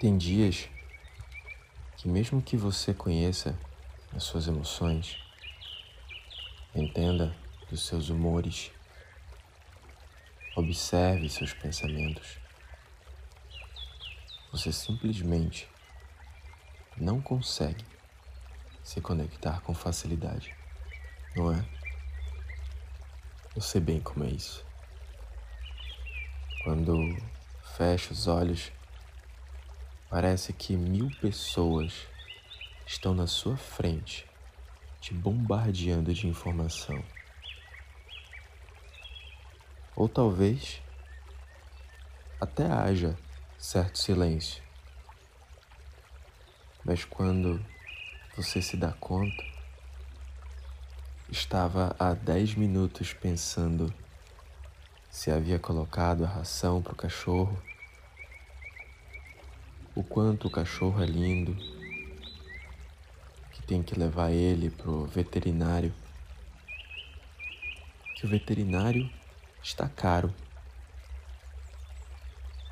Tem dias que, mesmo que você conheça as suas emoções, entenda dos seus humores, observe seus pensamentos, você simplesmente não consegue se conectar com facilidade, não é? Eu sei bem como é isso. Quando fecho os olhos, parece que mil pessoas estão na sua frente, te bombardeando de informação. Ou talvez até haja certo silêncio. Mas quando você se dá conta, estava há dez minutos pensando se havia colocado a ração para o cachorro, o quanto o cachorro é lindo, que tem que levar ele pro veterinário, que o veterinário está caro,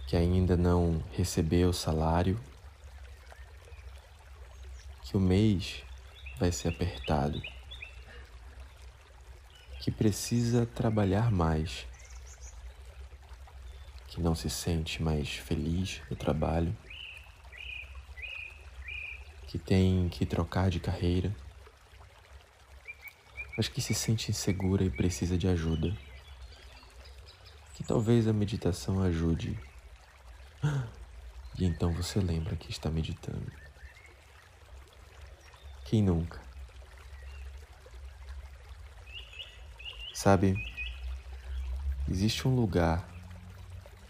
que ainda não recebeu o salário, que o mês vai ser apertado, que precisa trabalhar mais que não se sente mais feliz no trabalho, que tem que trocar de carreira, mas que se sente insegura e precisa de ajuda. Que talvez a meditação ajude. E então você lembra que está meditando. Quem nunca? Sabe, existe um lugar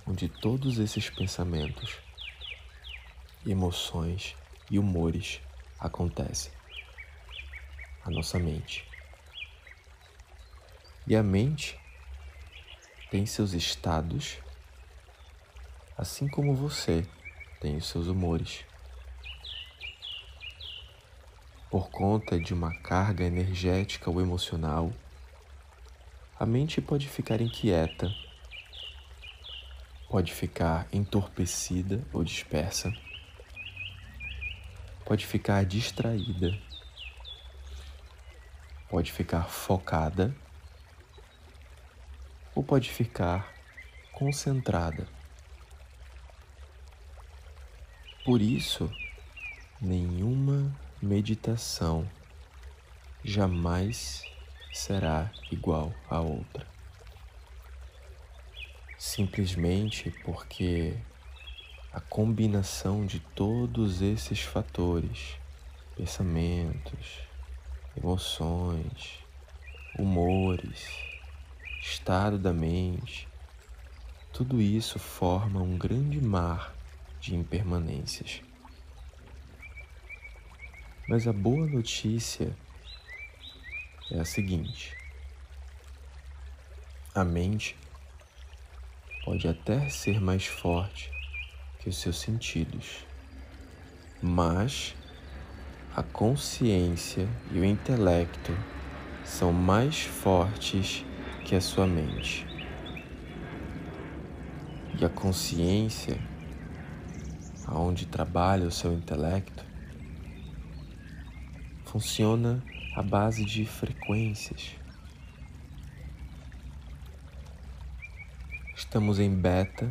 onde todos esses pensamentos, emoções e humores acontecem. A nossa mente. E a mente tem seus estados, assim como você tem os seus humores. Por conta de uma carga energética ou emocional, a mente pode ficar inquieta pode ficar entorpecida ou dispersa, pode ficar distraída, pode ficar focada. Ou pode ficar concentrada. Por isso, nenhuma meditação jamais será igual à outra. Simplesmente porque a combinação de todos esses fatores, pensamentos, emoções, humores, estado da mente, tudo isso forma um grande mar de impermanências. Mas a boa notícia é a seguinte: a mente pode até ser mais forte que os seus sentidos, mas a consciência e o intelecto são mais fortes que a sua mente. E a consciência, aonde trabalha o seu intelecto, funciona à base de frequências. Estamos em beta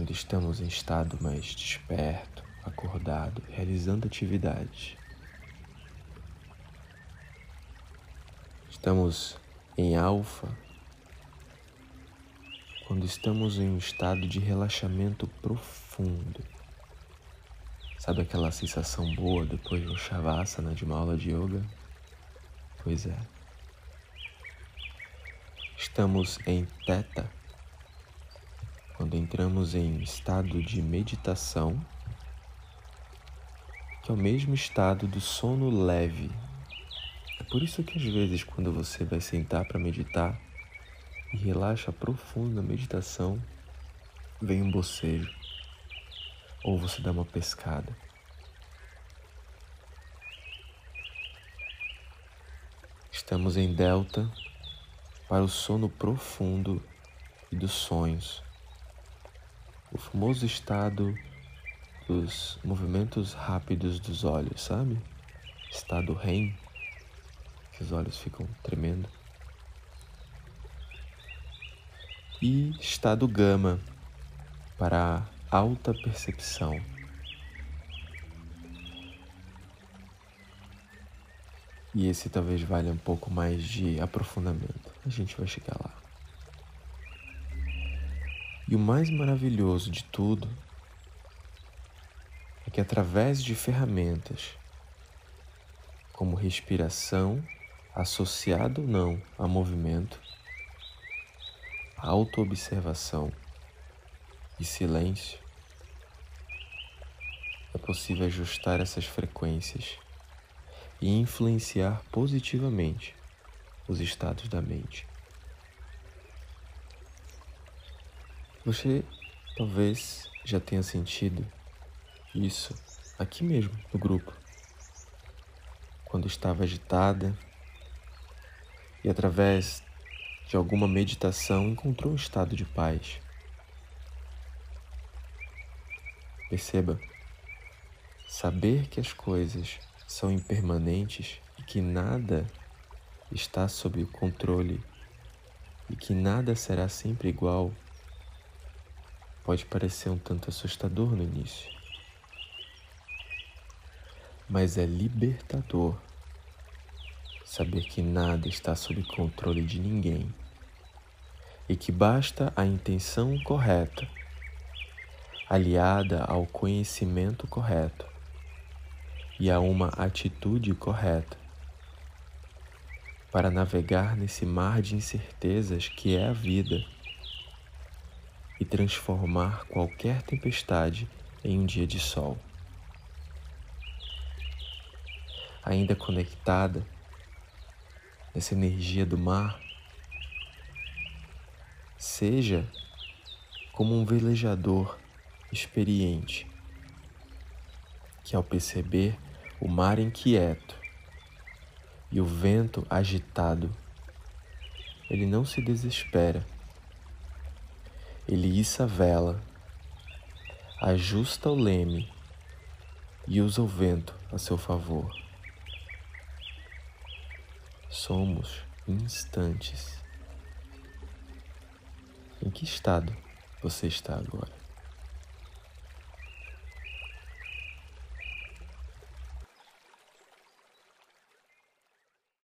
quando estamos em estado mais desperto, acordado, realizando atividades. Estamos em alfa quando estamos em um estado de relaxamento profundo. Sabe aquela sensação boa depois de um shavasana de uma aula de yoga? Pois é. Estamos em teta quando entramos em estado de meditação, que é o mesmo estado do sono leve. É por isso que às vezes quando você vai sentar para meditar e relaxa profundo na meditação, vem um bocejo ou você dá uma pescada. Estamos em delta para o sono profundo e dos sonhos, o famoso estado dos movimentos rápidos dos olhos, sabe? Estado REM, que os olhos ficam tremendo. E estado gama, para alta percepção. E esse talvez valha um pouco mais de aprofundamento. A gente vai chegar lá. E o mais maravilhoso de tudo é que através de ferramentas como respiração, associado ou não a movimento, autoobservação e silêncio, é possível ajustar essas frequências e influenciar positivamente os estados da mente. Você talvez já tenha sentido isso aqui mesmo no grupo, quando estava agitada e através de alguma meditação encontrou um estado de paz. Perceba, saber que as coisas são impermanentes e que nada está sob o controle e que nada será sempre igual, pode parecer um tanto assustador no início, mas é libertador saber que nada está sob controle de ninguém e que basta a intenção correta, aliada ao conhecimento correto e a uma atitude correta para navegar nesse mar de incertezas que é a vida e transformar qualquer tempestade em um dia de sol. Ainda conectada nessa energia do mar, seja como um velejador experiente que, ao perceber o mar inquieto e o vento agitado, ele não se desespera. Ele issa a vela, ajusta o leme e usa o vento a seu favor. Somos instantes. Em que estado você está agora?